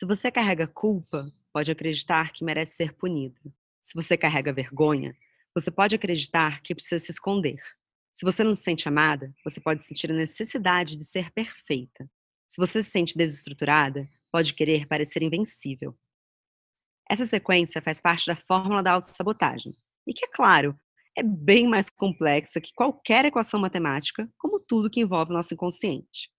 Se você carrega culpa, pode acreditar que merece ser punido. Se você carrega vergonha, você pode acreditar que precisa se esconder. Se você não se sente amada, você pode sentir a necessidade de ser perfeita. Se você se sente desestruturada, pode querer parecer invencível. Essa sequência faz parte da fórmula da autossabotagem, e que, é claro, é bem mais complexa que qualquer equação matemática, como tudo que envolve o nosso inconsciente.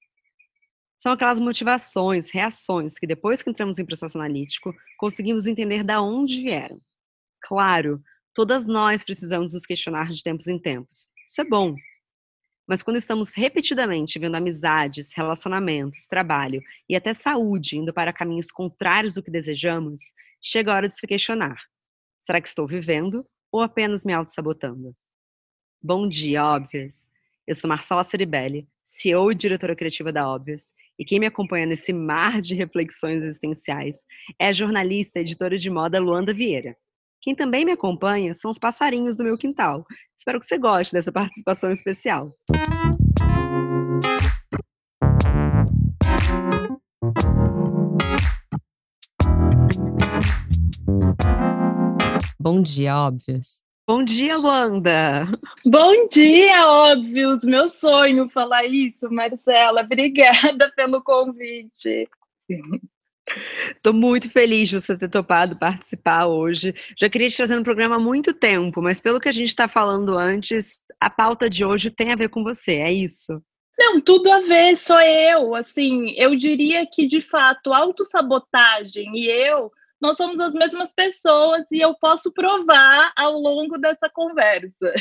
São aquelas motivações, reações que depois que entramos em processo analítico, conseguimos entender da onde vieram. Claro, todas nós precisamos nos questionar de tempos em tempos. Isso é bom. Mas quando estamos repetidamente vendo amizades, relacionamentos, trabalho e até saúde indo para caminhos contrários do que desejamos, chega a hora de se questionar. Será que estou vivendo ou apenas me auto-sabotando? Bom dia, óbvias! Eu sou Marcela Ceribelli, CEO e diretora criativa da Óbvias, e quem me acompanha nesse mar de reflexões existenciais é a jornalista e editora de moda Luanda Vieira. Quem também me acompanha são os passarinhos do meu quintal. Espero que você goste dessa participação especial. Bom dia, óbvias. Bom dia, Luanda! Bom dia, óbvios! Meu sonho falar isso, Marcela. Obrigada pelo convite. Estou muito feliz de você ter topado participar hoje. Já queria te trazer no programa há muito tempo, mas pelo que a gente está falando antes, a pauta de hoje tem a ver com você, é isso? Não, tudo a ver, sou eu. Assim, eu diria que de fato, autossabotagem e eu nós somos as mesmas pessoas e eu posso provar ao longo dessa conversa.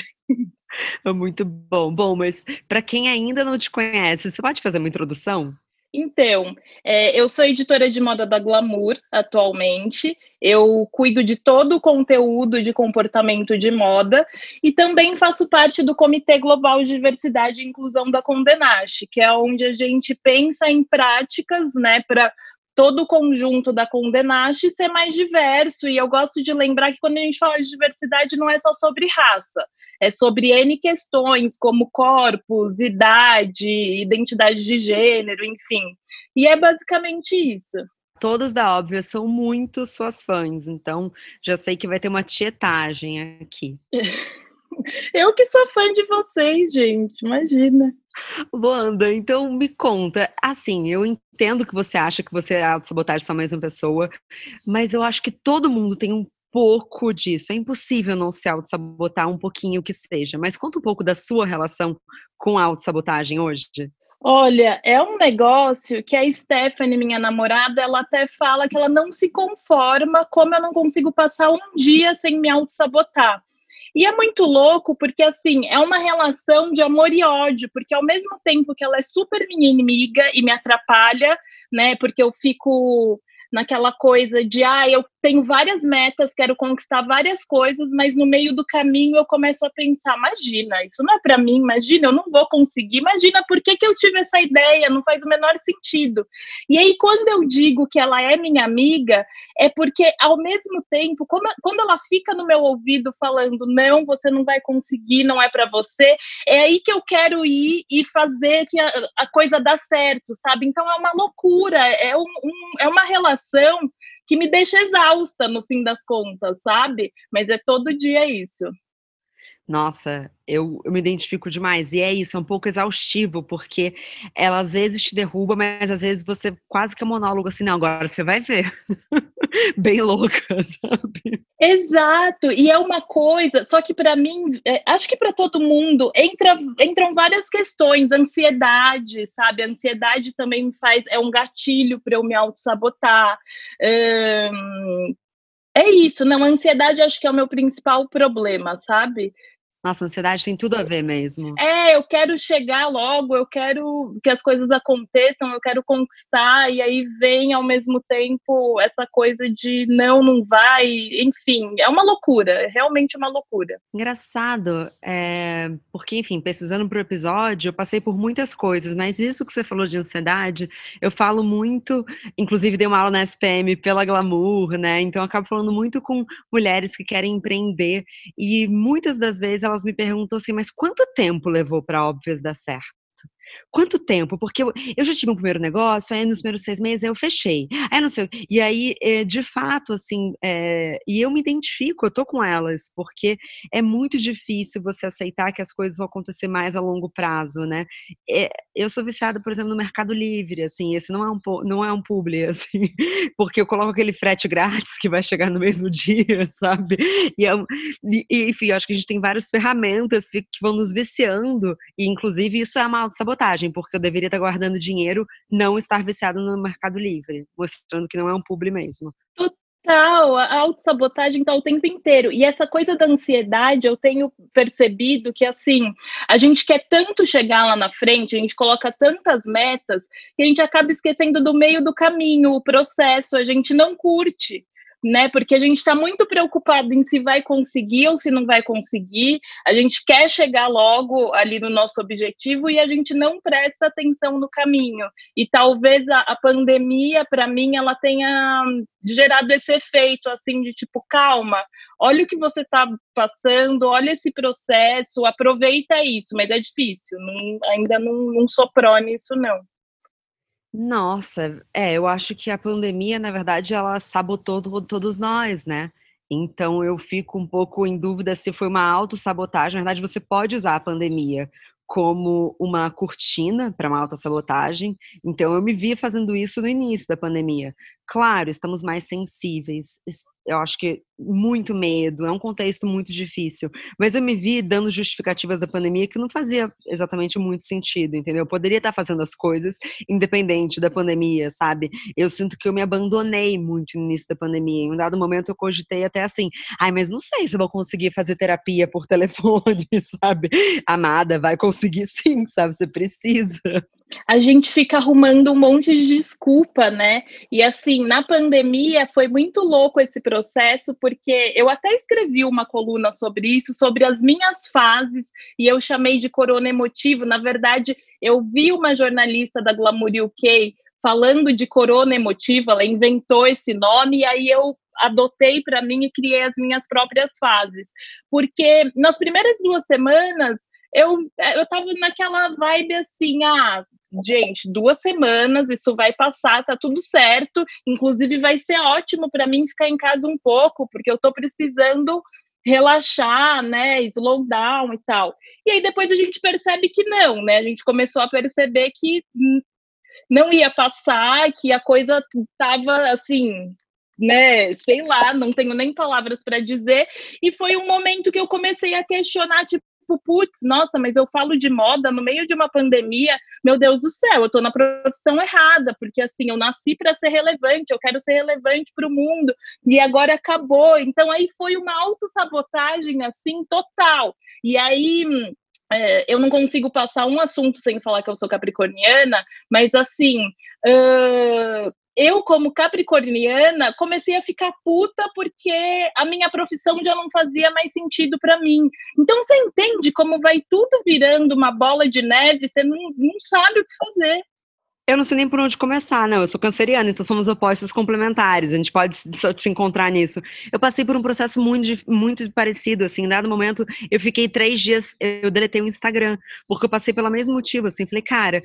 É muito bom. Bom, mas para quem ainda não te conhece, você pode fazer uma introdução? Então, é, eu sou editora de moda da Glamour atualmente. Eu cuido de todo o conteúdo de comportamento de moda e também faço parte do Comitê Global de Diversidade e Inclusão da Condenache, que é onde a gente pensa em práticas, né, para todo o conjunto da Condenaste ser mais diverso. E eu gosto de lembrar que quando a gente fala de diversidade, não é só sobre raça, é sobre N questões, como corpos, idade, identidade de gênero, enfim. E é basicamente isso. Todas da Óbvia são muito suas fãs, então já sei que vai ter uma tietagem aqui. Eu que sou fã de vocês, gente, imagina. Luanda, então me conta. Assim, eu entendo que você acha que você é auto-sabotagem só mais uma pessoa, mas eu acho que todo mundo tem um pouco disso. É impossível não se auto-sabotar um pouquinho que seja. Mas conta um pouco da sua relação com a auto-sabotagem hoje. Olha, é um negócio que a Stephanie, minha namorada, ela até fala que ela não se conforma como eu não consigo passar um dia sem me auto-sabotar. E é muito louco porque, assim, é uma relação de amor e ódio, porque ao mesmo tempo que ela é super minha inimiga e me atrapalha, né, porque eu fico naquela coisa de, ah, eu tenho várias metas, quero conquistar várias coisas, mas no meio do caminho eu começo a pensar, imagina, isso não é para mim, imagina, eu não vou conseguir, imagina por que, que eu tive essa ideia, não faz o menor sentido. E aí, quando eu digo que ela é minha amiga, é porque ao mesmo tempo, como, quando ela fica no meu ouvido falando, não, você não vai conseguir, não é para você, é aí que eu quero ir e fazer que a, a coisa dá certo, sabe? Então é uma loucura, é, um, um, é uma relação que me deixa exausta no fim das contas, sabe? Mas é todo dia isso. Nossa, eu, eu, me identifico demais. E é isso, é um pouco exaustivo, porque ela às vezes te derruba, mas às vezes você quase que é monólogo assim, não, agora você vai ver. Bem louca, sabe? Exato, e é uma coisa, só que para mim, é, acho que para todo mundo, entra, entram várias questões, ansiedade, sabe? A ansiedade também me faz, é um gatilho para eu me auto-sabotar. Hum, é isso, não, a ansiedade acho que é o meu principal problema, sabe? Nossa, ansiedade tem tudo a ver mesmo. É, eu quero chegar logo, eu quero que as coisas aconteçam, eu quero conquistar, e aí vem ao mesmo tempo essa coisa de não, não vai, enfim, é uma loucura, é realmente uma loucura. Engraçado, é, porque, enfim, pesquisando pro episódio, eu passei por muitas coisas, mas isso que você falou de ansiedade, eu falo muito, inclusive dei uma aula na SPM pela Glamour, né? Então eu acabo falando muito com mulheres que querem empreender, e muitas das vezes elas me perguntam assim, mas quanto tempo levou para óbvias dar certo? Quanto tempo? Porque eu, eu já tive um primeiro negócio, aí nos primeiros seis meses eu fechei. Aí não sei. E aí, é, de fato, assim, é, e eu me identifico, eu tô com elas, porque é muito difícil você aceitar que as coisas vão acontecer mais a longo prazo, né? É, eu sou viciada, por exemplo, no Mercado Livre, assim, esse não é um, não é um publi, assim, porque eu coloco aquele frete grátis que vai chegar no mesmo dia, sabe? E, é e enfim, acho que a gente tem várias ferramentas que vão nos viciando, e inclusive isso é uma autossabotagem, porque eu deveria estar guardando dinheiro, não estar viciado no Mercado Livre, mostrando que não é um publi mesmo. Total, a autossabotagem está o tempo inteiro. E essa coisa da ansiedade, eu tenho percebido que, assim, a gente quer tanto chegar lá na frente, a gente coloca tantas metas, que a gente acaba esquecendo do meio do caminho, o processo, a gente não curte né? Porque a gente está muito preocupado em se vai conseguir ou se não vai conseguir. A gente quer chegar logo ali no nosso objetivo e a gente não presta atenção no caminho. E talvez a, a pandemia, para mim, ela tenha gerado esse efeito assim de tipo calma, olha o que você está passando, olha esse processo, aproveita isso, mas é difícil, não, ainda não, não soprou nisso não. Nossa, é, eu acho que a pandemia, na verdade, ela sabotou todos nós, né? Então eu fico um pouco em dúvida se foi uma autossabotagem. Na verdade, você pode usar a pandemia como uma cortina para uma autossabotagem. Então eu me vi fazendo isso no início da pandemia. Claro, estamos mais sensíveis, eu acho que muito medo, é um contexto muito difícil. Mas eu me vi dando justificativas da pandemia que não fazia exatamente muito sentido, entendeu? Eu poderia estar fazendo as coisas independente da pandemia, sabe? Eu sinto que eu me abandonei muito no início da pandemia. Em um dado momento eu cogitei até assim, ai, mas não sei se eu vou conseguir fazer terapia por telefone, sabe? Amada, vai conseguir sim, sabe? Você precisa a gente fica arrumando um monte de desculpa, né? E assim, na pandemia foi muito louco esse processo, porque eu até escrevi uma coluna sobre isso, sobre as minhas fases, e eu chamei de corona emotivo. Na verdade, eu vi uma jornalista da Glamour UK falando de corona emotiva, ela inventou esse nome, e aí eu adotei para mim e criei as minhas próprias fases. Porque nas primeiras duas semanas eu, eu tava naquela vibe assim, ah, gente, duas semanas, isso vai passar, tá tudo certo. Inclusive, vai ser ótimo para mim ficar em casa um pouco, porque eu tô precisando relaxar, né, slow down e tal. E aí depois a gente percebe que não, né? A gente começou a perceber que não ia passar, que a coisa tava assim, né, sei lá, não tenho nem palavras para dizer. E foi um momento que eu comecei a questionar, tipo, tipo, putz, nossa, mas eu falo de moda no meio de uma pandemia, meu Deus do céu, eu estou na profissão errada, porque assim, eu nasci para ser relevante, eu quero ser relevante para o mundo, e agora acabou. Então aí foi uma autossabotagem assim total. E aí é, eu não consigo passar um assunto sem falar que eu sou capricorniana, mas assim, uh, eu, como capricorniana, comecei a ficar puta porque a minha profissão já não fazia mais sentido para mim. Então você entende como vai tudo virando uma bola de neve, você não, não sabe o que fazer. Eu não sei nem por onde começar, não. Eu sou canceriana, então somos opostos complementares. A gente pode se, encontrar nisso. Eu passei por um processo muito, muito parecido, assim. Em dado momento, eu fiquei três dias, eu deletei o Instagram, porque eu passei pelo mesmo motivo, assim. Falei, cara,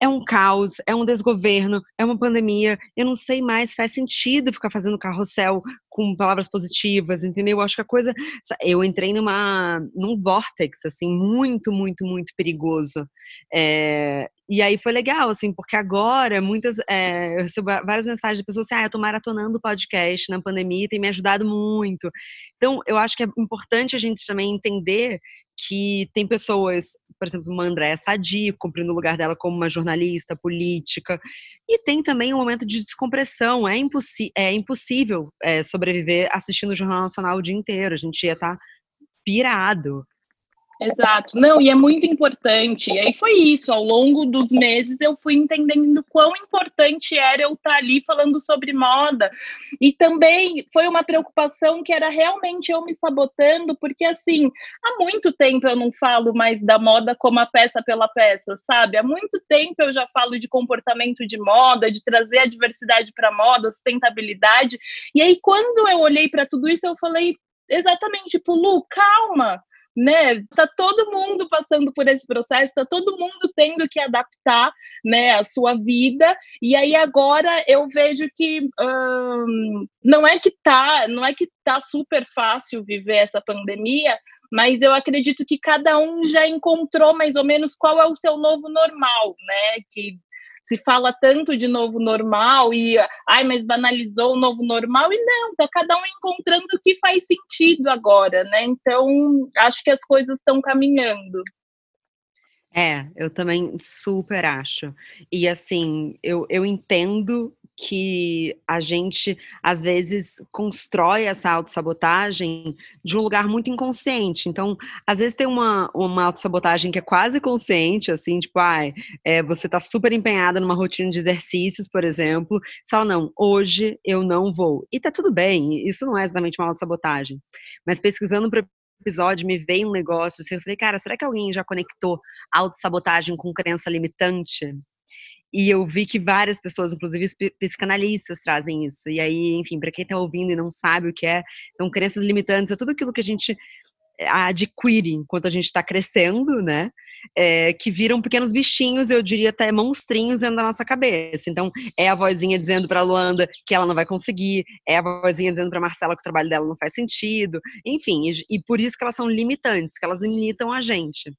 é um caos, é um desgoverno, é uma pandemia. Eu não sei mais, faz sentido ficar fazendo carrossel com palavras positivas, entendeu? Eu acho que a coisa. Eu entrei numa, num vórtex, assim, muito, muito, muito perigoso. É, e aí foi legal, assim, porque agora muitas. É, eu recebo várias mensagens de pessoas assim: ah, eu tô maratonando o podcast na pandemia, tem me ajudado muito. Então, eu acho que é importante a gente também entender que tem pessoas, por exemplo, uma Andréa Sadi, cumprindo o lugar dela como uma jornalista política, e tem também um momento de descompressão. É, impossi é impossível é, sobreviver assistindo o Jornal Nacional o dia inteiro, a gente ia estar tá pirado. Exato. Não, e é muito importante. E aí foi isso. Ao longo dos meses eu fui entendendo quão importante era eu estar ali falando sobre moda. E também foi uma preocupação que era realmente eu me sabotando, porque assim, há muito tempo eu não falo mais da moda como a peça pela peça, sabe? Há muito tempo eu já falo de comportamento de moda, de trazer a diversidade para a moda, sustentabilidade. E aí quando eu olhei para tudo isso, eu falei exatamente, tipo, Lu, calma né? Tá todo mundo passando por esse processo, tá todo mundo tendo que adaptar, né, a sua vida. E aí agora eu vejo que não é que tá, não é que tá super fácil viver essa pandemia, mas eu acredito que cada um já encontrou mais ou menos qual é o seu novo normal, né? Que se fala tanto de novo normal e ai, mas banalizou o novo normal e não, tá cada um encontrando o que faz sentido agora, né? Então, acho que as coisas estão caminhando. É, eu também super acho. E assim, eu, eu entendo que a gente, às vezes, constrói essa autossabotagem de um lugar muito inconsciente. Então, às vezes tem uma, uma autossabotagem que é quase consciente, assim, tipo, ah, é, você tá super empenhada numa rotina de exercícios, por exemplo, você fala, não, hoje eu não vou. E tá tudo bem, isso não é exatamente uma autossabotagem. Mas pesquisando para episódio me veio um negócio assim, eu falei, cara, será que alguém já conectou autossabotagem com crença limitante? E eu vi que várias pessoas, inclusive psicanalistas, trazem isso. E aí, enfim, para quem está ouvindo e não sabe o que é, então, crenças limitantes é tudo aquilo que a gente eh, adquire enquanto a gente está crescendo, né? É, que viram pequenos bichinhos, eu diria até monstrinhos dentro da nossa cabeça. Então, é a vozinha dizendo para Luanda que ela não vai conseguir, é a vozinha dizendo para Marcela que o trabalho dela não faz sentido, enfim, e, e por isso que elas são limitantes, que elas limitam a gente.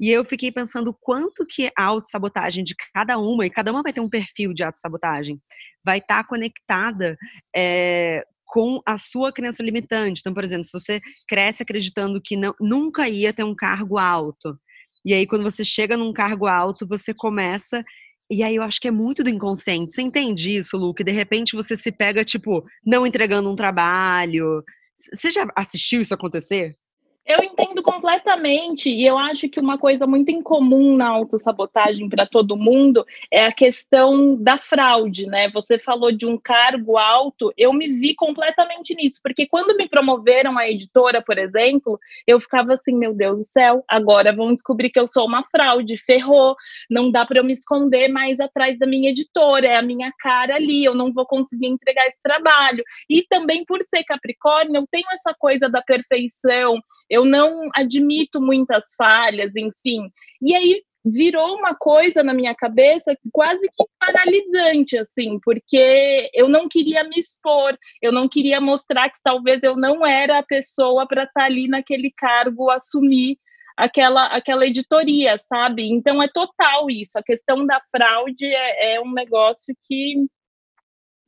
E eu fiquei pensando quanto que a autossabotagem de cada uma, e cada uma vai ter um perfil de autossabotagem, vai estar tá conectada é, com a sua crença limitante. Então, por exemplo, se você cresce acreditando que não, nunca ia ter um cargo alto, e aí quando você chega num cargo alto, você começa e aí eu acho que é muito do inconsciente. Você entende isso, Lu? Que de repente você se pega, tipo, não entregando um trabalho. Você já assistiu isso acontecer? Eu entendo completamente, e eu acho que uma coisa muito incomum na autossabotagem para todo mundo é a questão da fraude, né? Você falou de um cargo alto, eu me vi completamente nisso, porque quando me promoveram a editora, por exemplo, eu ficava assim, meu Deus do céu, agora vão descobrir que eu sou uma fraude, ferrou, não dá para eu me esconder mais atrás da minha editora, é a minha cara ali, eu não vou conseguir entregar esse trabalho. E também por ser Capricórnio, eu tenho essa coisa da perfeição eu não admito muitas falhas, enfim. E aí virou uma coisa na minha cabeça quase que paralisante, assim, porque eu não queria me expor, eu não queria mostrar que talvez eu não era a pessoa para estar tá ali naquele cargo, assumir aquela, aquela editoria, sabe? Então é total isso. A questão da fraude é, é um negócio que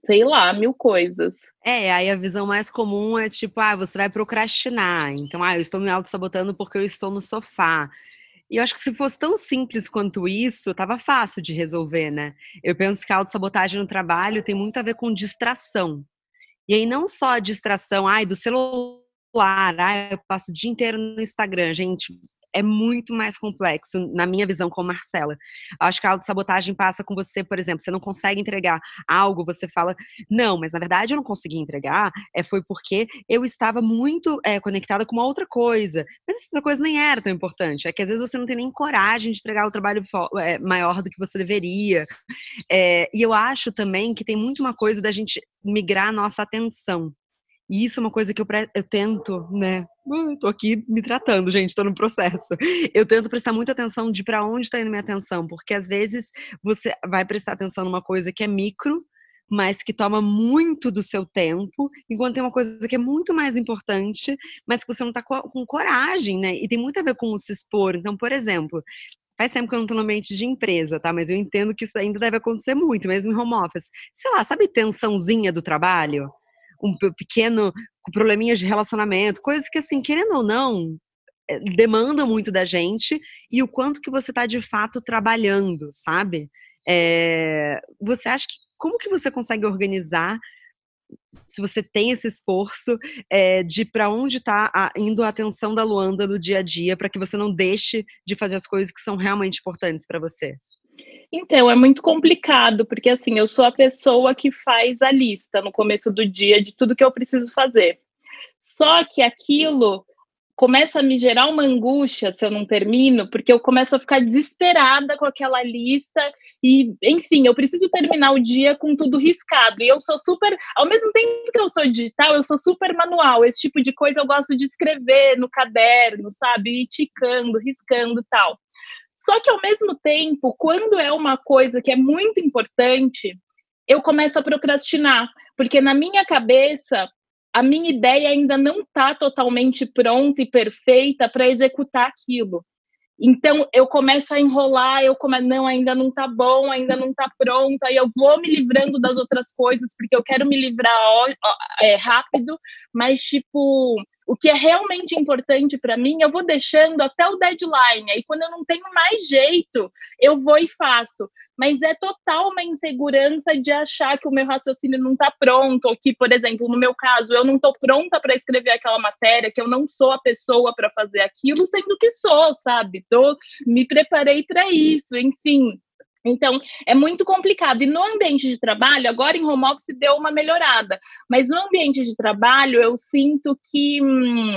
sei lá, mil coisas. É, aí a visão mais comum é tipo, ah, você vai procrastinar. Então, ah, eu estou me auto-sabotando porque eu estou no sofá. E eu acho que se fosse tão simples quanto isso, tava fácil de resolver, né? Eu penso que a autossabotagem no trabalho tem muito a ver com distração. E aí não só a distração, ai, do celular, ai, eu passo o dia inteiro no Instagram, gente, é muito mais complexo, na minha visão, como Marcela. Acho que a autossabotagem passa com você, por exemplo, você não consegue entregar algo, você fala, não, mas na verdade eu não consegui entregar, é, foi porque eu estava muito é, conectada com uma outra coisa. Mas essa outra coisa nem era tão importante. É que às vezes você não tem nem coragem de entregar o trabalho é, maior do que você deveria. É, e eu acho também que tem muito uma coisa da gente migrar a nossa atenção. E isso é uma coisa que eu, eu tento, né? Eu tô aqui me tratando, gente, tô no processo. Eu tento prestar muita atenção de para onde está indo minha atenção, porque às vezes você vai prestar atenção numa coisa que é micro, mas que toma muito do seu tempo, enquanto tem uma coisa que é muito mais importante, mas que você não tá com, coragem, né? E tem muito a ver com se expor. Então, por exemplo, Faz tempo que eu não tô no ambiente de empresa, tá? Mas eu entendo que isso ainda deve acontecer muito, mesmo em home office. Sei lá, sabe tensãozinha do trabalho? Um pequeno com probleminhas de relacionamento, coisas que assim, querendo ou não, eh, demandam muito da gente e o quanto que você está de fato trabalhando, sabe? É, você acha que como que você consegue organizar se você tem esse esforço é, de para onde está indo a atenção da Luanda no dia a dia para que você não deixe de fazer as coisas que são realmente importantes para você? Então, é muito complicado, porque assim, eu sou a pessoa que faz a lista no começo do dia de tudo que eu preciso fazer. Só que aquilo começa a me gerar uma angústia se eu não termino, porque eu começo a ficar desesperada com aquela lista e, enfim, eu preciso terminar o dia com tudo riscado. E eu sou super, ao mesmo tempo que eu sou digital, eu sou super manual. Esse tipo de coisa eu gosto de escrever no caderno, sabe, ir ticando, riscando, tal. Só que ao mesmo tempo, quando é uma coisa que é muito importante, eu começo a procrastinar, porque na minha cabeça a minha ideia ainda não está totalmente pronta e perfeita para executar aquilo. Então eu começo a enrolar, eu começo, não, ainda não está bom, ainda não está pronto, aí eu vou me livrando das outras coisas, porque eu quero me livrar ó, ó, é, rápido, mas tipo, o que é realmente importante para mim, eu vou deixando até o deadline. Aí quando eu não tenho mais jeito, eu vou e faço mas é total uma insegurança de achar que o meu raciocínio não está pronto, ou que, por exemplo, no meu caso, eu não estou pronta para escrever aquela matéria, que eu não sou a pessoa para fazer aquilo, sendo que sou, sabe? Tô, me preparei para isso, enfim. Então, é muito complicado. E no ambiente de trabalho, agora em home office deu uma melhorada, mas no ambiente de trabalho, eu sinto que. Hum,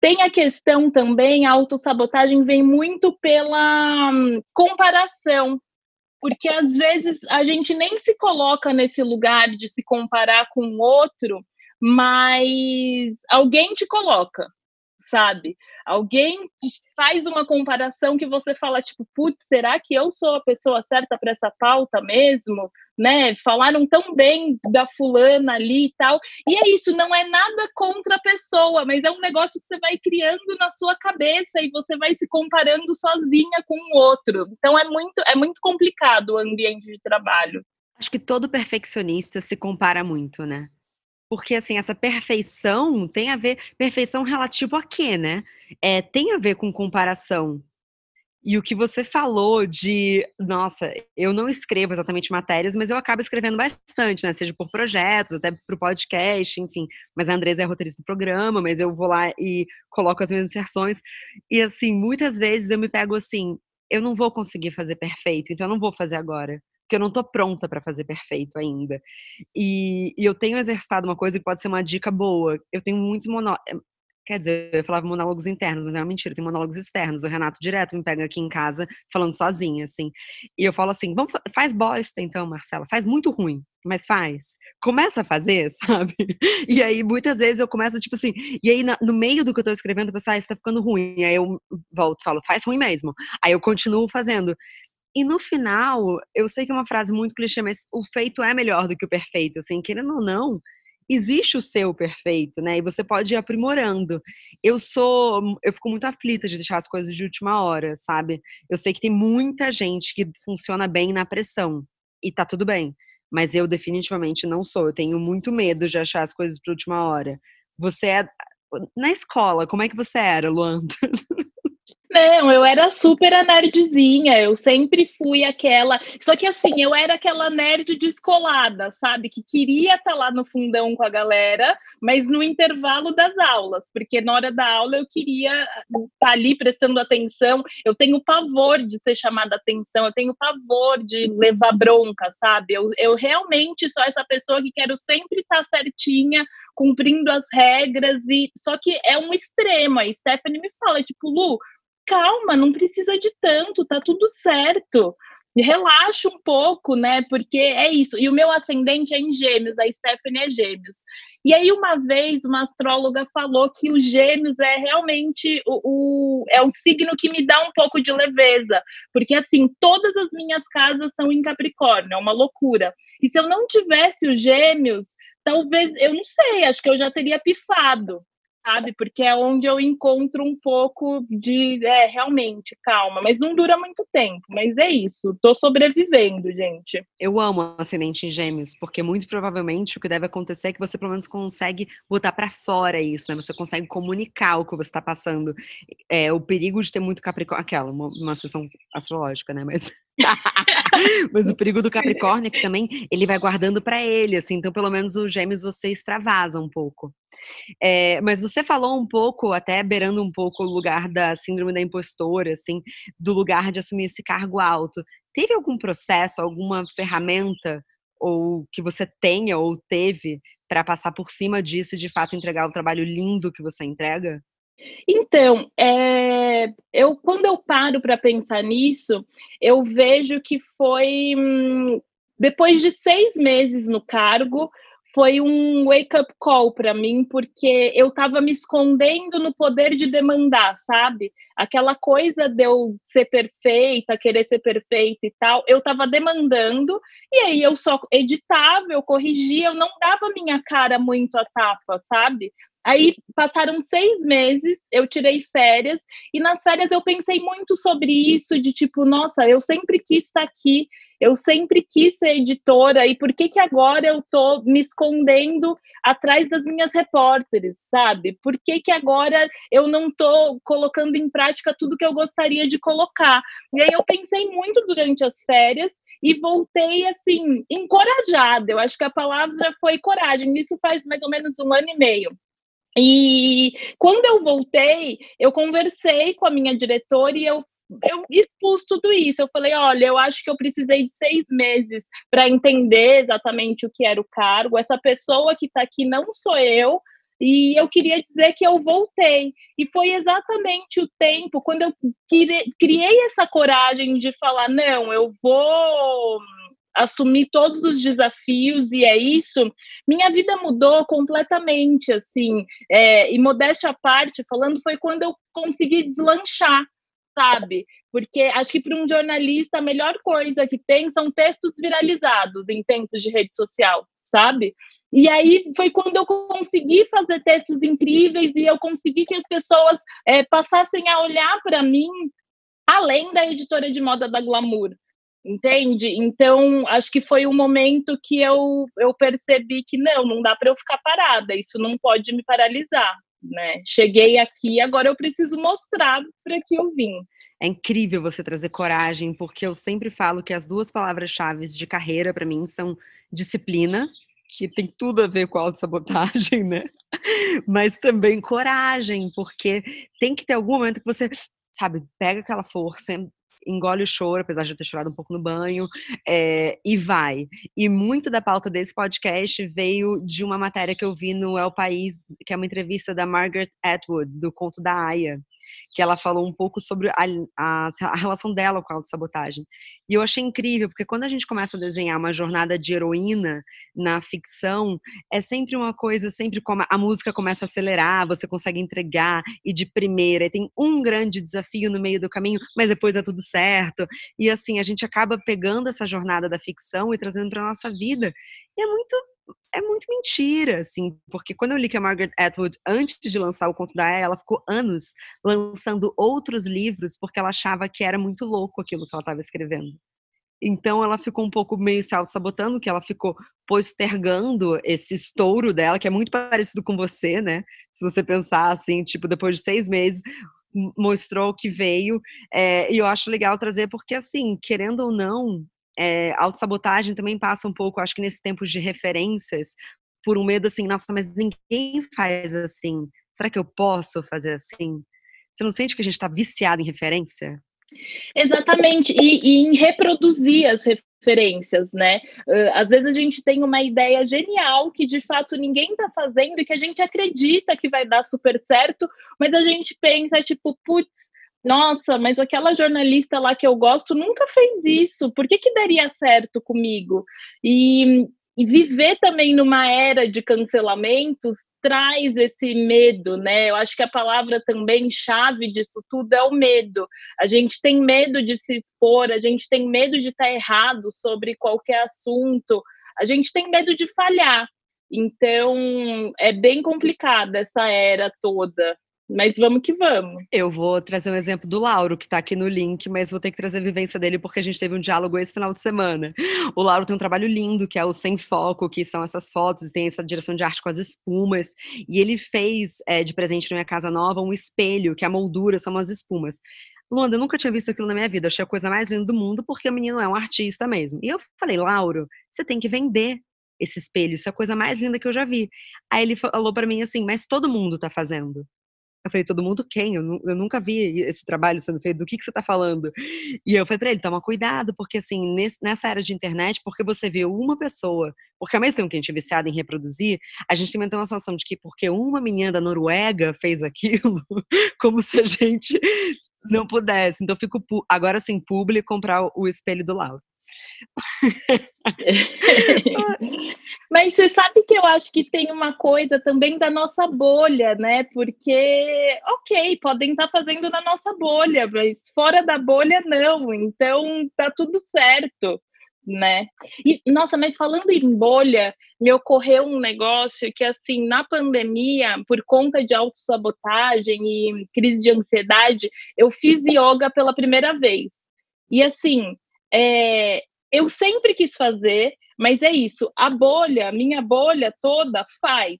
tem a questão também, a autossabotagem vem muito pela hum, comparação porque às vezes a gente nem se coloca nesse lugar de se comparar com o outro, mas alguém te coloca sabe? Alguém faz uma comparação que você fala, tipo, putz, será que eu sou a pessoa certa para essa pauta mesmo? Né? Falaram tão bem da fulana ali e tal. E é isso, não é nada contra a pessoa, mas é um negócio que você vai criando na sua cabeça e você vai se comparando sozinha com o outro. Então é muito, é muito complicado o ambiente de trabalho. Acho que todo perfeccionista se compara muito, né? Porque, assim, essa perfeição tem a ver. Perfeição relativo a quê, né? É, tem a ver com comparação. E o que você falou de, nossa, eu não escrevo exatamente matérias, mas eu acabo escrevendo bastante, né? Seja por projetos, até para o podcast, enfim. Mas a Andresa é roteirista do programa, mas eu vou lá e coloco as minhas inserções. E, assim, muitas vezes eu me pego assim, eu não vou conseguir fazer perfeito, então eu não vou fazer agora porque eu não tô pronta para fazer perfeito ainda. E, e, eu tenho exercitado uma coisa que pode ser uma dica boa. Eu tenho muitos monólogos. Eh, quer dizer, eu falava monólogos internos, mas é uma mentira, tem monólogos externos. O Renato direto me pega aqui em casa falando sozinha, assim. E eu falo assim: vamos, faz bosta então, Marcela. Faz muito ruim, mas faz. Começa a fazer, sabe? E aí, muitas vezes, eu começo, tipo assim, e aí, no meio do que eu tô escrevendo, eu penso, ah, isso tá ficando ruim. Aí eu volto falo, faz ruim mesmo. Aí eu continuo fazendo. E no final, eu sei que é uma frase muito clichê, mas o feito é melhor do que o perfeito, assim, querendo ou não, existe o seu perfeito, né? E você pode ir aprimorando. Eu sou, eu fico muito aflita de deixar as coisas de última hora, sabe? Eu sei que tem muita gente que funciona bem na pressão e tá tudo bem, mas eu definitivamente não sou. Eu tenho muito medo de achar as coisas para última hora. Você é na escola, como é que você era, Luanda? Não, eu era super a nerdzinha, eu sempre fui aquela. Só que assim, eu era aquela nerd descolada, sabe? Que queria estar tá lá no fundão com a galera, mas no intervalo das aulas, porque na hora da aula eu queria estar tá ali prestando atenção. Eu tenho pavor de ser chamada atenção, eu tenho pavor de levar bronca, sabe? Eu, eu realmente sou essa pessoa que quero sempre estar tá certinha, cumprindo as regras, e só que é um extremo. A Stephanie me fala, tipo, Lu calma, não precisa de tanto, tá tudo certo. Relaxa um pouco, né? Porque é isso. E o meu ascendente é em gêmeos, a Stephanie é gêmeos. E aí, uma vez, uma astróloga falou que o gêmeos é realmente o, o, é o signo que me dá um pouco de leveza. Porque, assim, todas as minhas casas são em Capricórnio, é uma loucura. E se eu não tivesse os gêmeos, talvez, eu não sei, acho que eu já teria pifado sabe? Porque é onde eu encontro um pouco de, é, realmente, calma. Mas não dura muito tempo, mas é isso. Tô sobrevivendo, gente. Eu amo ascendente em gêmeos, porque muito provavelmente o que deve acontecer é que você pelo menos consegue botar para fora isso, né? Você consegue comunicar o que você tá passando. É, o perigo de ter muito capricórnio, aquela, uma, uma sessão astrológica, né? Mas Mas o perigo do Capricórnio é que também ele vai guardando para ele, assim, então pelo menos os gêmeos você extravasa um pouco. É, mas você falou um pouco, até beirando um pouco o lugar da síndrome da impostora, assim, do lugar de assumir esse cargo alto. Teve algum processo, alguma ferramenta ou que você tenha ou teve para passar por cima disso e de fato entregar o trabalho lindo que você entrega? Então, é, eu quando eu paro para pensar nisso, eu vejo que foi hum, depois de seis meses no cargo, foi um wake-up call para mim, porque eu estava me escondendo no poder de demandar, sabe? Aquela coisa de eu ser perfeita, querer ser perfeita e tal, eu estava demandando, e aí eu só editava, eu corrigia, eu não dava minha cara muito a tapa, sabe? Aí passaram seis meses, eu tirei férias, e nas férias eu pensei muito sobre isso, de tipo, nossa, eu sempre quis estar aqui, eu sempre quis ser editora, e por que que agora eu tô me escondendo atrás das minhas repórteres, sabe? Por que que agora eu não tô colocando em prática tudo que eu gostaria de colocar? E aí eu pensei muito durante as férias, e voltei assim, encorajada. Eu acho que a palavra foi coragem. Isso faz mais ou menos um ano e meio. E quando eu voltei, eu conversei com a minha diretora e eu, eu expus tudo isso. Eu falei: olha, eu acho que eu precisei de seis meses para entender exatamente o que era o cargo. Essa pessoa que está aqui não sou eu. E eu queria dizer que eu voltei. E foi exatamente o tempo quando eu criei essa coragem de falar: não, eu vou assumir todos os desafios e é isso, minha vida mudou completamente, assim, é, e modéstia à parte, falando, foi quando eu consegui deslanchar, sabe? Porque acho que para um jornalista a melhor coisa que tem são textos viralizados em tempos de rede social, sabe? E aí foi quando eu consegui fazer textos incríveis e eu consegui que as pessoas é, passassem a olhar para mim além da editora de moda da Glamour, Entende? Então, acho que foi um momento que eu, eu percebi que não, não dá para eu ficar parada, isso não pode me paralisar. Né? Cheguei aqui, agora eu preciso mostrar para que eu vim. É incrível você trazer coragem, porque eu sempre falo que as duas palavras-chave de carreira para mim são disciplina, que tem tudo a ver com autossabotagem, né? Mas também coragem, porque tem que ter algum momento que você, sabe, pega aquela força, engole o choro, apesar de eu ter chorado um pouco no banho, é, e vai. E muito da pauta desse podcast veio de uma matéria que eu vi no El País, que é uma entrevista da Margaret Atwood, do conto da Aya que ela falou um pouco sobre a, a, a relação dela com a autossabotagem. E eu achei incrível, porque quando a gente começa a desenhar uma jornada de heroína na ficção, é sempre uma coisa, sempre como a música começa a acelerar, você consegue entregar, e de primeira, e tem um grande desafio no meio do caminho, mas depois é tudo certo. E assim, a gente acaba pegando essa jornada da ficção e trazendo para nossa vida. E é muito é muito mentira, assim, porque quando eu li que a Margaret Atwood, antes de lançar o conto da Aya, ela ficou anos lançando outros livros porque ela achava que era muito louco aquilo que ela estava escrevendo. Então ela ficou um pouco meio se auto-sabotando, que ela ficou postergando esse estouro dela, que é muito parecido com você, né? Se você pensar assim, tipo, depois de seis meses, mostrou o que veio. É, e eu acho legal trazer, porque assim, querendo ou não, é, autossabotagem também passa um pouco, acho que nesses tempos de referências, por um medo assim, nossa, mas ninguém faz assim. Será que eu posso fazer assim? Você não sente que a gente está viciado em referência? Exatamente, e, e, em reproduzir as referências, né? Às vezes a gente tem uma ideia genial que de fato ninguém está fazendo e que a gente acredita que vai dar super certo, mas a gente pensa, tipo, putz, nossa, mas aquela jornalista lá que eu gosto nunca fez isso, por que, que daria certo comigo? E, e viver também numa era de cancelamentos traz esse medo, né? Eu acho que a palavra também chave disso tudo é o medo. A gente tem medo de se expor, a gente tem medo de estar errado sobre qualquer assunto, a gente tem medo de falhar. Então, é bem complicada essa era toda. Mas vamos que vamos. Eu vou trazer um exemplo do Lauro, que está aqui no link, mas vou ter que trazer a vivência dele porque a gente teve um diálogo esse final de semana. O Lauro tem um trabalho lindo, que é o Sem Foco, que são essas fotos e tem essa direção de arte com as espumas. E ele fez é, de presente na minha casa nova um espelho, que a moldura são umas espumas. Luanda, eu nunca tinha visto aquilo na minha vida. Achei a coisa mais linda do mundo, porque o menino é um artista mesmo. E eu falei, Lauro, você tem que vender esse espelho, isso é a coisa mais linda que eu já vi. Aí ele falou para mim assim, mas todo mundo tá fazendo. Eu falei, todo mundo quem? Eu, eu nunca vi esse trabalho sendo feito, do que, que você está falando? E eu falei para ele, toma cuidado, porque assim, nesse, nessa era de internet, porque você vê uma pessoa, porque ao mesmo tempo que a gente é viciado em reproduzir, a gente também tem uma sensação de que porque uma menina da Noruega fez aquilo, como se a gente não pudesse. Então, eu fico agora assim, público comprar o espelho do Lauro. Mas você sabe que eu acho que tem uma coisa também da nossa bolha, né? Porque, ok, podem estar fazendo na nossa bolha, mas fora da bolha não. Então tá tudo certo, né? E nossa, mas falando em bolha, me ocorreu um negócio que assim, na pandemia, por conta de autossabotagem e crise de ansiedade, eu fiz yoga pela primeira vez. E assim, é, eu sempre quis fazer, mas é isso, a bolha, minha bolha toda faz.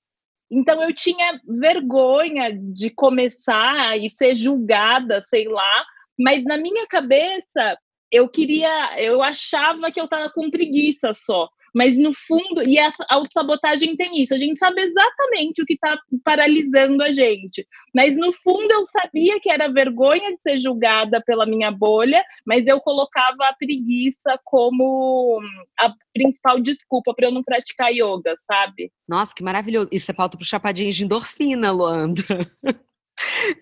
Então eu tinha vergonha de começar e ser julgada, sei lá, mas na minha cabeça eu queria, eu achava que eu estava com preguiça só. Mas no fundo, e a, sabotagem tem isso, a gente sabe exatamente o que está paralisando a gente. Mas no fundo eu sabia que era vergonha de ser julgada pela minha bolha, mas eu colocava a preguiça como a principal desculpa para eu não praticar yoga, sabe? Nossa, que maravilhoso. Isso é pauta para chapadinhas de endorfina, Luanda.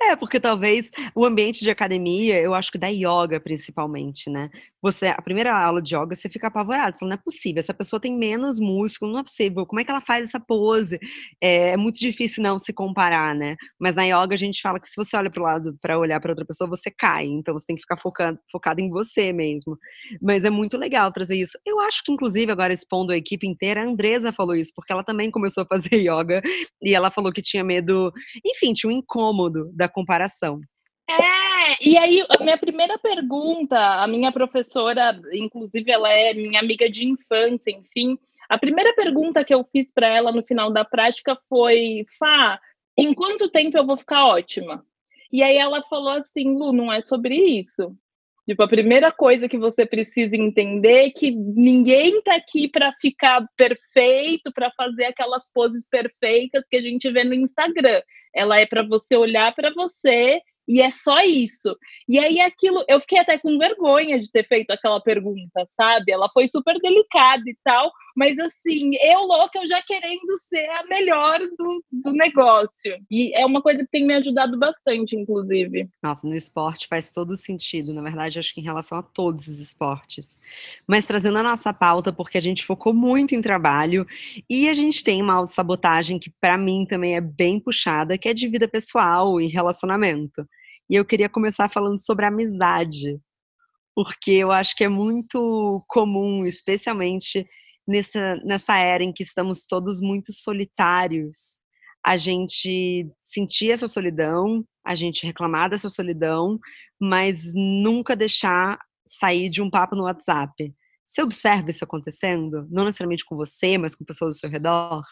É, porque talvez o ambiente de academia, eu acho que da yoga principalmente, né? Você, a primeira aula de yoga, você fica apavorado, falando, não é possível, essa pessoa tem menos músculo, não é possível, como é que ela faz essa pose? É, é muito difícil não se comparar, né? Mas na yoga a gente fala que se você olha para o lado para olhar para outra pessoa, você cai, então você tem que ficar focado, focado em você mesmo. Mas é muito legal trazer isso. Eu acho que, inclusive, agora expondo a equipe inteira, a Andresa falou isso, porque ela também começou a fazer yoga e ela falou que tinha medo, enfim, tinha um incômodo da comparação. É, e aí a minha primeira pergunta, a minha professora, inclusive ela é minha amiga de infância, enfim, a primeira pergunta que eu fiz para ela no final da prática foi: Fá, em quanto tempo eu vou ficar ótima? E aí ela falou assim: Lu, não é sobre isso. Tipo, a primeira coisa que você precisa entender é que ninguém tá aqui para ficar perfeito, para fazer aquelas poses perfeitas que a gente vê no Instagram. Ela é para você olhar para você e é só isso. E aí aquilo, eu fiquei até com vergonha de ter feito aquela pergunta, sabe? Ela foi super delicada e tal, mas assim, eu louca, eu já querendo ser a melhor do, do negócio. E é uma coisa que tem me ajudado bastante, inclusive. Nossa, no esporte faz todo sentido. Na verdade, acho que em relação a todos os esportes. Mas trazendo a nossa pauta, porque a gente focou muito em trabalho e a gente tem uma autossabotagem que para mim também é bem puxada, que é de vida pessoal e relacionamento. E eu queria começar falando sobre amizade, porque eu acho que é muito comum, especialmente nessa, nessa era em que estamos todos muito solitários, a gente sentir essa solidão, a gente reclamar dessa solidão, mas nunca deixar sair de um papo no WhatsApp. Você observa isso acontecendo? Não necessariamente com você, mas com pessoas ao seu redor?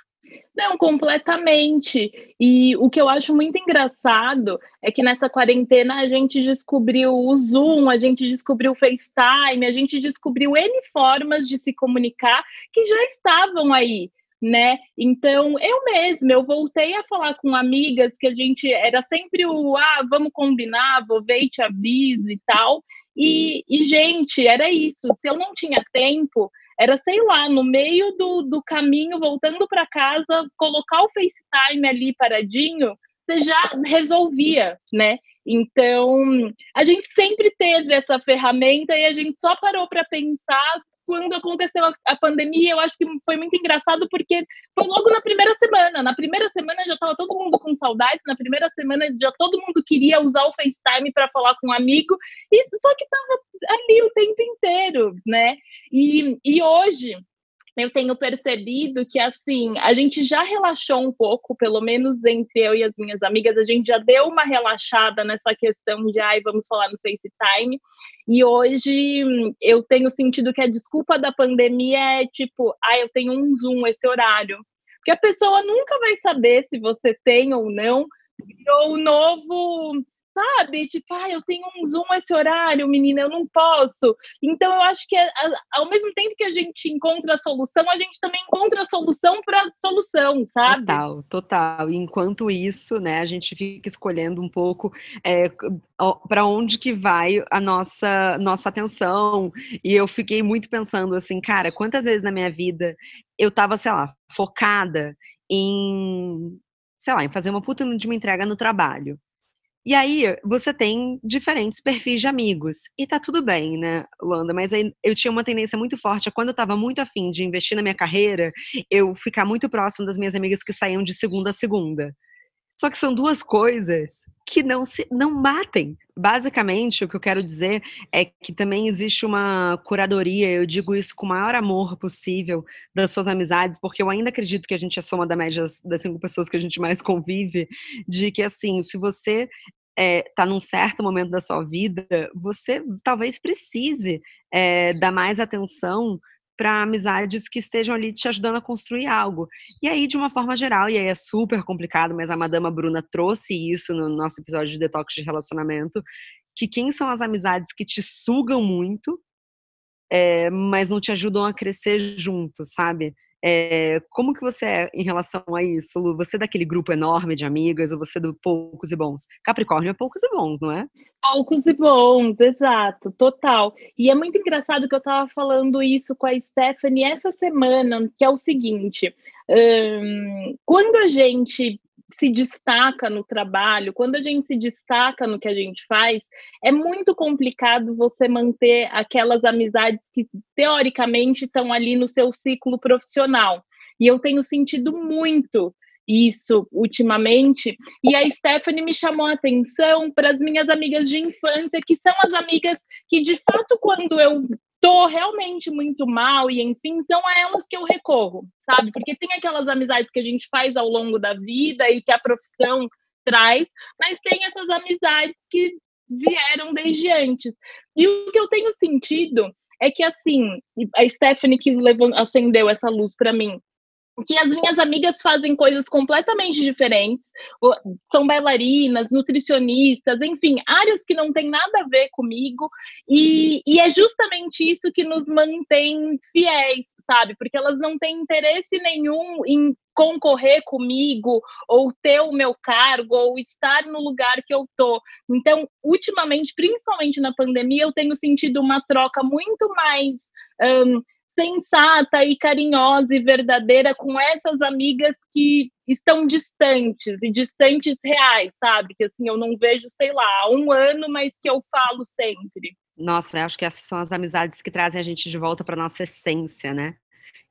Não, completamente. E o que eu acho muito engraçado é que nessa quarentena a gente descobriu o Zoom, a gente descobriu o FaceTime, a gente descobriu N formas de se comunicar que já estavam aí. Né? Então, eu mesma, eu voltei a falar com amigas que a gente era sempre o ah, vamos combinar, vou ver e te aviso e tal. E, e, gente, era isso. Se eu não tinha tempo, era, sei lá, no meio do, do caminho, voltando para casa, colocar o FaceTime ali paradinho, você já resolvia, né? Então, a gente sempre teve essa ferramenta e a gente só parou para pensar quando aconteceu a, a, pandemia, eu acho que foi muito engraçado porque foi logo na primeira semana. Na primeira semana já estava todo mundo com saudades, na primeira semana já todo mundo queria usar o FaceTime para falar com um amigo, e só que estava ali o tempo inteiro, né? E, e hoje eu tenho percebido que assim a gente já relaxou um pouco, pelo menos entre eu e as minhas amigas, a gente já deu uma relaxada nessa questão de ai, vamos falar no FaceTime. E hoje eu tenho sentido que a desculpa da pandemia é tipo, ai, eu tenho um Zoom esse horário. Porque a pessoa nunca vai saber se você tem ou não. Virou o novo sabe? Tipo, ah, eu tenho um Zoom esse horário, menina, eu não posso. Então, eu acho que ao mesmo tempo que a gente encontra a solução, a gente também encontra a solução para solução, sabe? Total, total. E enquanto isso, né, a gente fica escolhendo um pouco é, para onde que vai a nossa, nossa atenção. E eu fiquei muito pensando assim, cara, quantas vezes na minha vida eu tava, sei lá, focada em, sei lá, em fazer uma puta de uma entrega no trabalho. E aí, você tem diferentes perfis de amigos. E tá tudo bem, né, Luanda? Mas aí, eu tinha uma tendência muito forte, quando eu tava muito afim de investir na minha carreira, eu ficar muito próximo das minhas amigas que saíam de segunda a segunda. Só que são duas coisas que não se não batem. Basicamente, o que eu quero dizer é que também existe uma curadoria, eu digo isso com o maior amor possível das suas amizades, porque eu ainda acredito que a gente é soma da média das cinco pessoas que a gente mais convive, de que assim, se você é, tá num certo momento da sua vida, você talvez precise é, dar mais atenção para amizades que estejam ali te ajudando a construir algo. E aí, de uma forma geral, e aí é super complicado, mas a Madama Bruna trouxe isso no nosso episódio de detox de relacionamento, que quem são as amizades que te sugam muito, é, mas não te ajudam a crescer junto, sabe? É, como que você é em relação a isso, Lu? Você é daquele grupo enorme de amigas ou você é do poucos e bons? Capricórnio é poucos e bons, não é? Poucos e bons, exato, total. E é muito engraçado que eu estava falando isso com a Stephanie essa semana, que é o seguinte: hum, quando a gente se destaca no trabalho, quando a gente se destaca no que a gente faz, é muito complicado você manter aquelas amizades que teoricamente estão ali no seu ciclo profissional. E eu tenho sentido muito isso ultimamente. E a Stephanie me chamou a atenção para as minhas amigas de infância, que são as amigas que, de fato, quando eu tô realmente muito mal e enfim, são a elas que eu recorro, sabe? Porque tem aquelas amizades que a gente faz ao longo da vida e que a profissão traz, mas tem essas amizades que vieram desde antes. E o que eu tenho sentido é que assim, a Stephanie que acendeu essa luz para mim, que as minhas amigas fazem coisas completamente diferentes, são bailarinas, nutricionistas, enfim, áreas que não têm nada a ver comigo, e, e é justamente isso que nos mantém fiéis, sabe? Porque elas não têm interesse nenhum em concorrer comigo, ou ter o meu cargo, ou estar no lugar que eu tô. Então, ultimamente, principalmente na pandemia, eu tenho sentido uma troca muito mais. Um, sensata e carinhosa e verdadeira com essas amigas que estão distantes e distantes reais, sabe? Que assim eu não vejo, sei lá, há um ano, mas que eu falo sempre. Nossa, acho que essas são as amizades que trazem a gente de volta para nossa essência, né?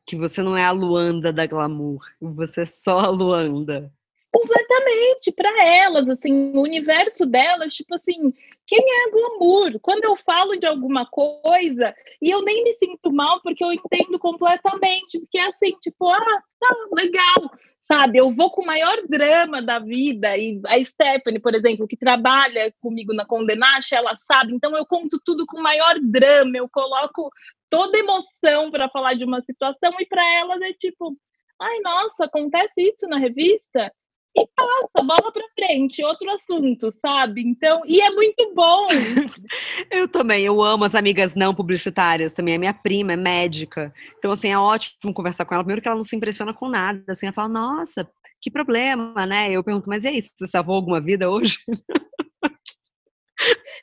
Que você não é a Luanda da glamour, você é só a Luanda completamente para elas, assim, o universo delas, tipo assim, quem é glamour? Quando eu falo de alguma coisa e eu nem me sinto mal porque eu entendo completamente, porque é assim, tipo, ah, tá legal, sabe? Eu vou com o maior drama da vida e a Stephanie, por exemplo, que trabalha comigo na Condenache, ela sabe, então eu conto tudo com o maior drama, eu coloco toda emoção para falar de uma situação e para elas é tipo, ai, nossa, acontece isso na revista? E passa, bola para frente, outro assunto, sabe? Então, e é muito bom. eu também, eu amo as amigas não publicitárias também. A minha prima é médica. Então, assim, é ótimo conversar com ela. Primeiro que ela não se impressiona com nada, assim, ela fala, nossa, que problema, né? Eu pergunto, mas e aí, você salvou alguma vida hoje?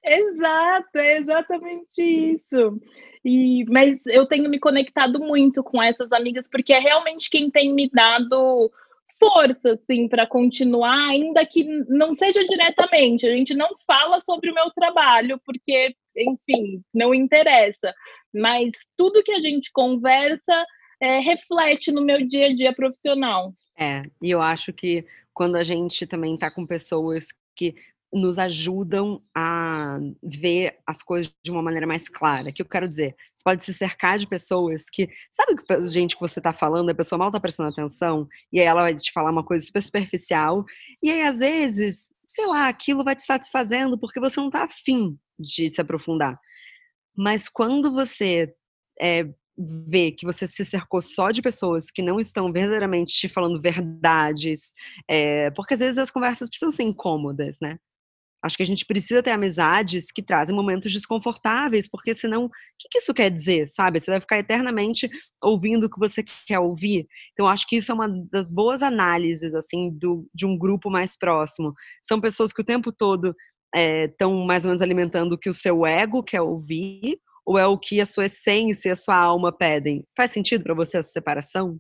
Exato, é exatamente isso. E, mas eu tenho me conectado muito com essas amigas, porque é realmente quem tem me dado força, assim, para continuar, ainda que não seja diretamente. A gente não fala sobre o meu trabalho, porque, enfim, não interessa. Mas tudo que a gente conversa é, reflete no meu dia a dia profissional. É, e eu acho que quando a gente também está com pessoas que nos ajudam a ver as coisas de uma maneira mais clara. O que eu quero dizer? Você pode se cercar de pessoas que. Sabe que gente que você está falando, a pessoa mal está prestando atenção, e aí ela vai te falar uma coisa super superficial, e aí às vezes, sei lá, aquilo vai te satisfazendo porque você não está afim de se aprofundar. Mas quando você é, vê que você se cercou só de pessoas que não estão verdadeiramente te falando verdades, é, porque às vezes as conversas precisam ser incômodas, né? Acho que a gente precisa ter amizades que trazem momentos desconfortáveis, porque senão, o que, isso quer dizer, sabe? Você vai ficar eternamente ouvindo o que você quer ouvir. Então, acho que isso é uma das boas análises, assim, do, de um grupo mais próximo. São pessoas que o tempo todo estão é, mais ou menos alimentando o que o seu ego quer ouvir, ou é o que a sua essência e a sua alma pedem? Faz sentido para você essa separação?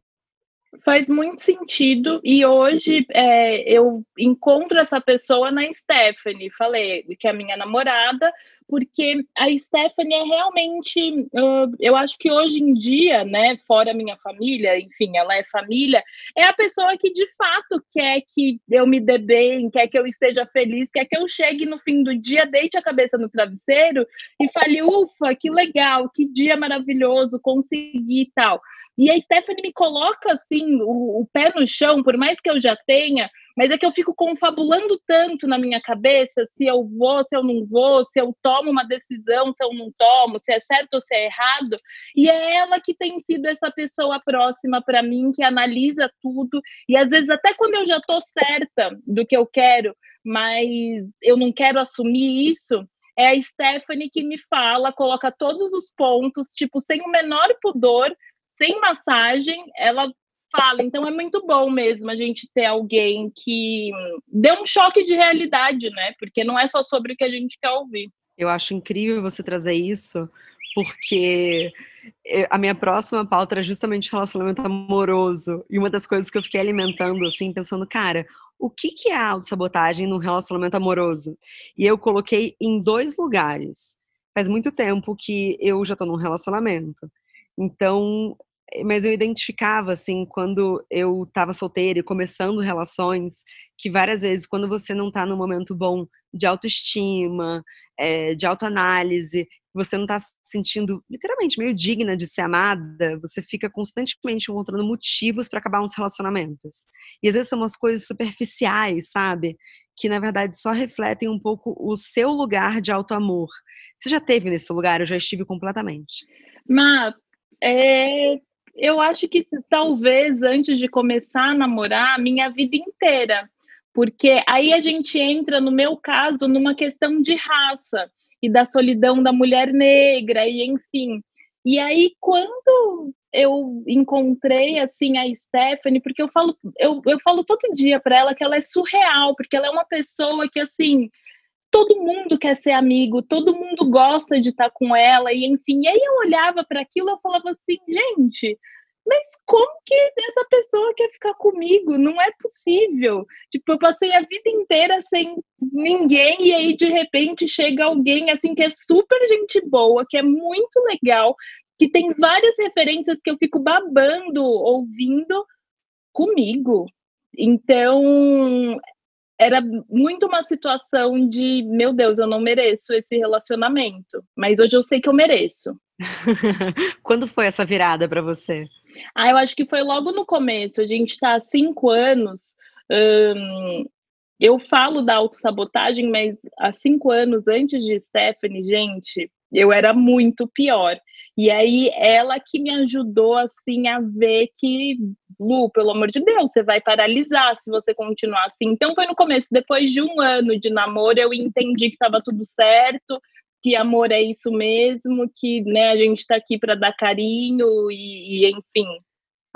Faz muito sentido, e hoje é, eu encontro essa pessoa na Stephanie, falei que é a minha namorada, porque a Stephanie é realmente, eu acho que hoje em dia, né, fora minha família, enfim, ela é família, é a pessoa que de fato quer que eu me dê bem, quer que eu esteja feliz, quer que eu chegue no fim do dia, deite a cabeça no travesseiro e fale, ufa, que legal, que dia maravilhoso, consegui e tal. E a Stephanie me coloca assim, o, o pé no chão, por mais que eu já tenha, mas é que eu fico confabulando tanto na minha cabeça se eu vou, se eu não vou, se eu tomo uma decisão, se eu não tomo, se é certo ou se é errado. E é ela que tem sido essa pessoa próxima para mim, que analisa tudo. E às vezes, até quando eu já estou certa do que eu quero, mas eu não quero assumir isso, é a Stephanie que me fala, coloca todos os pontos, tipo, sem o menor pudor, sem massagem, ela fala. Então é muito bom mesmo a gente ter alguém que dê um choque de realidade, né? Porque não é só sobre o que a gente quer ouvir. Eu acho incrível você trazer isso, porque a minha próxima pauta era justamente relacionamento amoroso. E uma das coisas que eu fiquei alimentando, assim, pensando, cara, o que, que é autossabotagem num relacionamento amoroso? E eu coloquei em dois lugares. Faz muito tempo que eu já tô num relacionamento. Então, mas eu identificava, assim, quando eu estava solteira e começando relações, que várias vezes, quando você não está num momento bom de autoestima, é, de autoanálise, você não está se sentindo literalmente meio digna de ser amada, você fica constantemente encontrando motivos para acabar uns relacionamentos. E às vezes são umas coisas superficiais, sabe? Que na verdade só refletem um pouco o seu lugar de autoamor. Você já teve nesse lugar? Eu já estive completamente. Mas é, eu acho que talvez antes de começar a namorar, minha vida inteira. Porque aí a gente entra, no meu caso, numa questão de raça e da solidão da mulher negra, e enfim. E aí, quando eu encontrei assim a Stephanie, porque eu falo, eu, eu falo todo dia para ela que ela é surreal, porque ela é uma pessoa que assim todo mundo quer ser amigo, todo mundo gosta de estar com ela, e enfim. E aí eu olhava para aquilo e falava assim, gente, mas como que essa pessoa quer ficar comigo? Não é possível. Tipo, eu passei a vida inteira sem ninguém e aí de repente chega alguém assim que é super gente boa, que é muito legal, que tem várias referências que eu fico babando ouvindo comigo. Então, era muito uma situação de, meu Deus, eu não mereço esse relacionamento, mas hoje eu sei que eu mereço. Quando foi essa virada para você? Ah, eu acho que foi logo no começo. A gente está há cinco anos. Hum, eu falo da autossabotagem, mas há cinco anos antes de Stephanie, gente, eu era muito pior. E aí ela que me ajudou assim a ver que, Lu, pelo amor de Deus, você vai paralisar se você continuar assim. Então foi no começo, depois de um ano de namoro, eu entendi que estava tudo certo, que amor é isso mesmo, que né, a gente está aqui para dar carinho e, e enfim,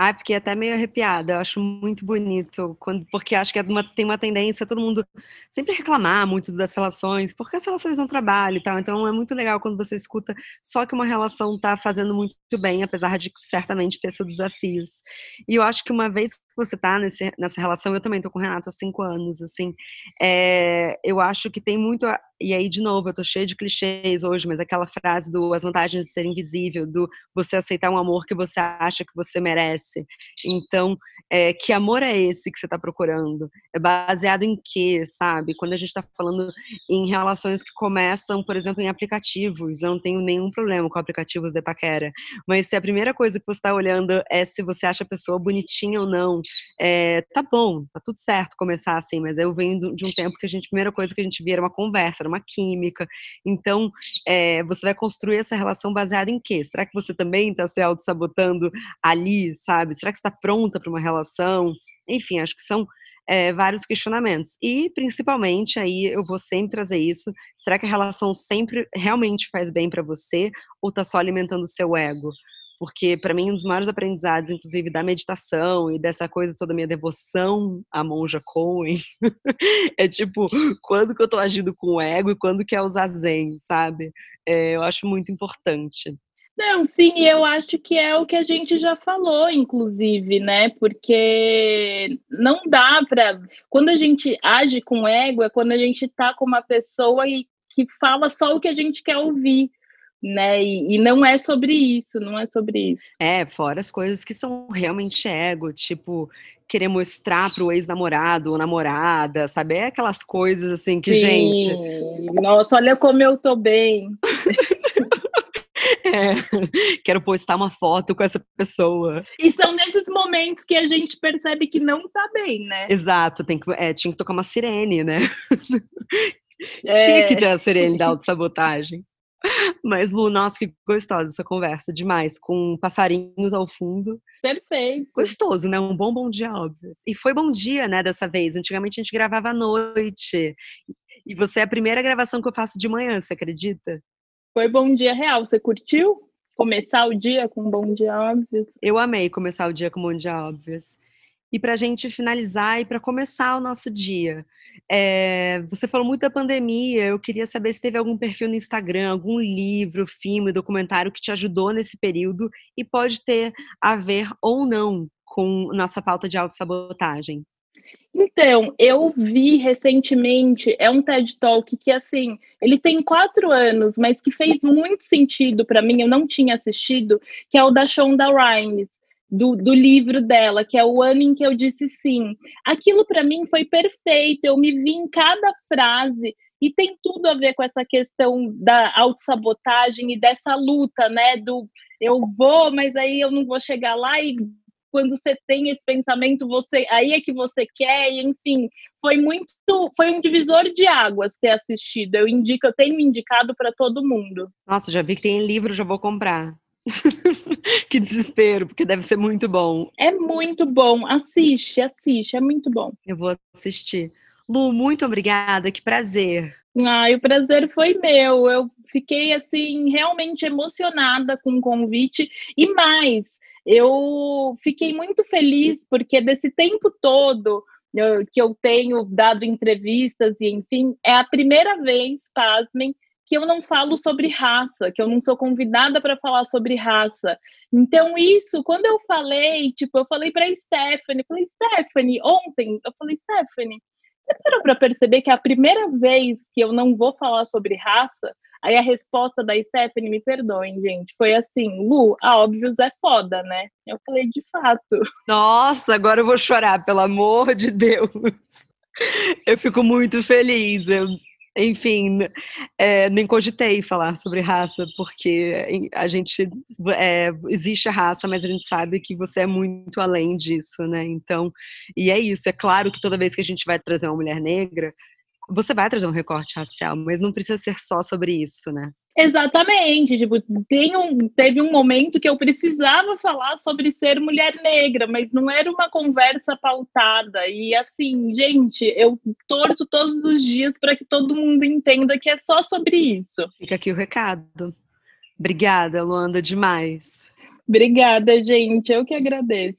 Ai, fiquei até meio arrepiada. Eu acho muito bonito, quando, porque acho que é uma, tem uma tendência todo mundo sempre reclamar muito das relações, porque as relações não trabalham e tal. Então é muito legal quando você escuta só que uma relação está fazendo muito bem, apesar de certamente ter seus desafios. E eu acho que uma vez você está nessa relação, eu também estou com o Renato há cinco anos, assim, é, eu acho que tem muito a, e aí, de novo, eu tô cheia de clichês hoje, mas aquela frase do as vantagens de ser invisível, do você aceitar um amor que você acha que você merece. Então, é, que amor é esse que você está procurando? É baseado em quê, sabe? Quando a gente está falando em relações que começam, por exemplo, em aplicativos, eu não tenho nenhum problema com aplicativos de paquera, mas se a primeira coisa que você está olhando é se você acha a pessoa bonitinha ou não, é, tá bom, tá tudo certo começar assim, mas eu venho de um tempo que a gente, a primeira coisa que a gente via era uma conversa, era uma química, então é, você vai construir essa relação baseada em quê? Será que você também está se auto-sabotando ali, sabe? Será que você está pronta para uma relação? Enfim, acho que são é, vários questionamentos. E, principalmente, aí eu vou sempre trazer isso: será que a relação sempre realmente faz bem para você ou tá só alimentando o seu ego? Porque, para mim, um dos maiores aprendizados, inclusive, da meditação e dessa coisa toda minha devoção à monja Cohen, é tipo, quando que eu tô agindo com o ego e quando que é usar zen, sabe? É, eu acho muito importante. Não, sim, eu acho que é o que a gente já falou, inclusive, né? Porque não dá para. Quando a gente age com ego, é quando a gente tá com uma pessoa e que fala só o que a gente quer ouvir, né? E, e não é sobre isso, não é sobre isso. É, fora as coisas que são realmente ego, tipo querer mostrar pro ex-namorado ou namorada, sabe? É aquelas coisas assim que, Sim. gente. Nossa, olha como eu tô bem. É, quero postar uma foto com essa pessoa. E são nesses momentos que a gente percebe que não tá bem, né? Exato, tem que, é, tinha que tocar uma sirene, né? É. tinha que ter a sirene da autossabotagem. Mas, Lu, nossa, que gostosa essa conversa, demais, com passarinhos ao fundo. Perfeito. Gostoso, né? Um bom bom dia, óbvio. E foi bom dia, né, dessa vez. Antigamente a gente gravava à noite. E você é a primeira gravação que eu faço de manhã, você acredita? Foi bom dia real. Você curtiu? Começar o dia com um bom dia óbvio? Eu amei começar o dia com um bom dia óbvio. E para a gente finalizar e para começar o nosso dia, é, você falou muito da pandemia. Eu queria saber se teve algum perfil no Instagram, algum livro, filme, documentário que te ajudou nesse período e pode ter a ver ou não com nossa pauta de autossabotagem. Então, eu vi recentemente, é um TED Talk que, assim, ele tem quatro anos, mas que fez muito sentido para mim, eu não tinha assistido, que é o da Shonda Rhimes, do, do livro dela, que é o ano em que eu disse sim. Aquilo para mim foi perfeito, eu me vi em cada frase, e tem tudo a ver com essa questão da autossabotagem e dessa luta, né, do eu vou, mas aí eu não vou chegar lá e quando você tem esse pensamento, você aí é que você quer, e enfim, foi muito, foi um divisor de águas ter assistido. Eu indico, eu tenho indicado para todo mundo. Nossa, já vi que tem livro, já vou comprar. que desespero, porque deve ser muito bom. É muito bom. Assiste, assiste, é muito bom. Eu vou assistir. Lu, muito obrigada, que prazer. Ah, o prazer foi meu. Eu fiquei assim realmente emocionada com o convite e mais, eu fiquei muito feliz porque desse tempo todo eu, que eu tenho dado entrevistas e enfim, é a primeira vez, pasmem, que eu não falo sobre raça, que eu não sou convidada para falar sobre raça. Então, isso, quando eu falei, tipo, eu falei para Stephanie, falei, Stephanie, ontem, eu falei, Stephanie, você parou para perceber que é a primeira vez que eu não vou falar sobre raça? Aí a resposta da Stephanie, me perdoem, gente, foi assim: Lu, a Óbvios é foda, né? Eu falei, de fato. Nossa, agora eu vou chorar, pelo amor de Deus. Eu fico muito feliz. Eu, enfim, é, nem cogitei falar sobre raça, porque a gente é, existe a raça, mas a gente sabe que você é muito além disso, né? Então, e é isso. É claro que toda vez que a gente vai trazer uma mulher negra, você vai trazer um recorte racial, mas não precisa ser só sobre isso, né? Exatamente. Tipo, tem um, teve um momento que eu precisava falar sobre ser mulher negra, mas não era uma conversa pautada. E assim, gente, eu torço todos os dias para que todo mundo entenda que é só sobre isso. Fica aqui o recado. Obrigada, Luanda, demais. Obrigada, gente. Eu que agradeço.